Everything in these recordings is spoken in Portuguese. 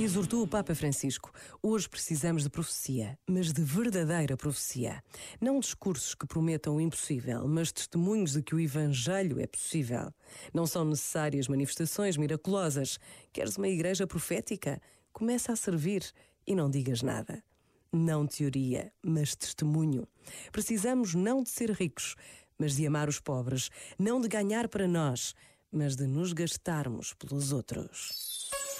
Exortou o Papa Francisco. Hoje precisamos de profecia, mas de verdadeira profecia. Não discursos que prometam o impossível, mas testemunhos de que o Evangelho é possível. Não são necessárias manifestações miraculosas. Queres uma igreja profética? Começa a servir e não digas nada. Não teoria, mas testemunho. Precisamos não de ser ricos, mas de amar os pobres, não de ganhar para nós, mas de nos gastarmos pelos outros.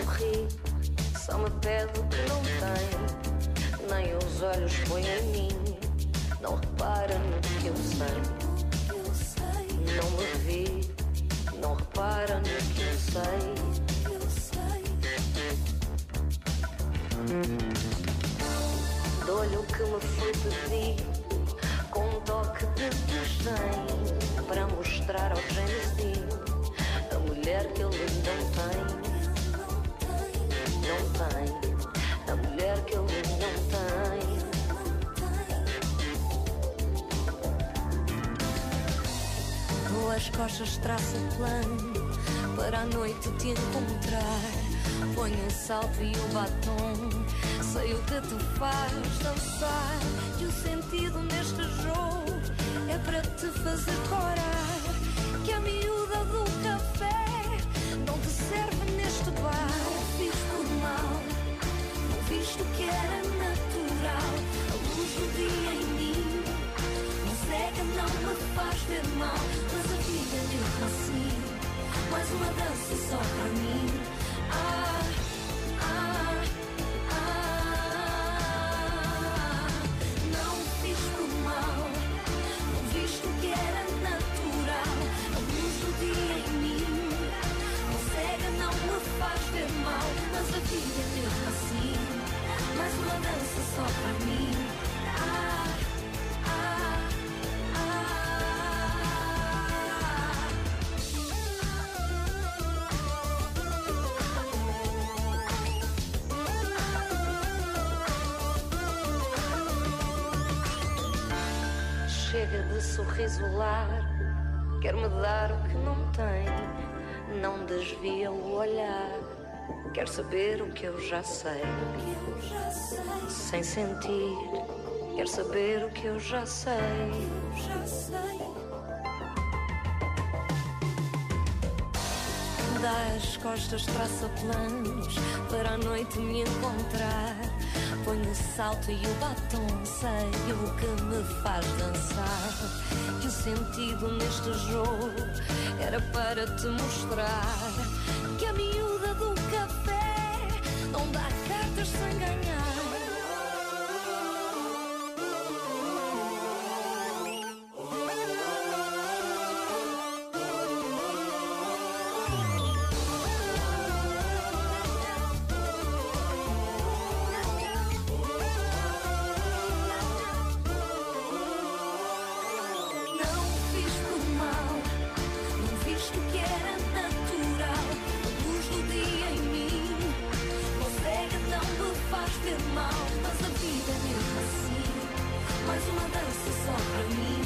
Sem sorrir, só me pede o que não tem. Nem os olhos põe em mim, não repara no que eu sei. Não me vê, não repara no que eu sei. Dou-lhe o que me foi pedido, com um toque de desdém, para mostrar ao James a mulher que ele não tem. As costas traça o plano para a noite te encontrar. Põe um salto e um batom, sei o que te faz dançar. Que o sentido neste jogo é para te fazer corar. Que a miúda do café não me faz ver mal assim. Mais uma dança só para mim. Ah, chega de sorriso largo, quer-me dar o que não tem, não desvia o olhar, quer saber o que eu já sei, sem sentir, quer saber o que eu já sei. Dá as costas, traça planos para a noite me encontrar. Põe o salto e o batom, sei o que me faz dançar. Que o sentido neste jogo era para te mostrar que a miúda do café não dá cartas sem ganhar. Pra mim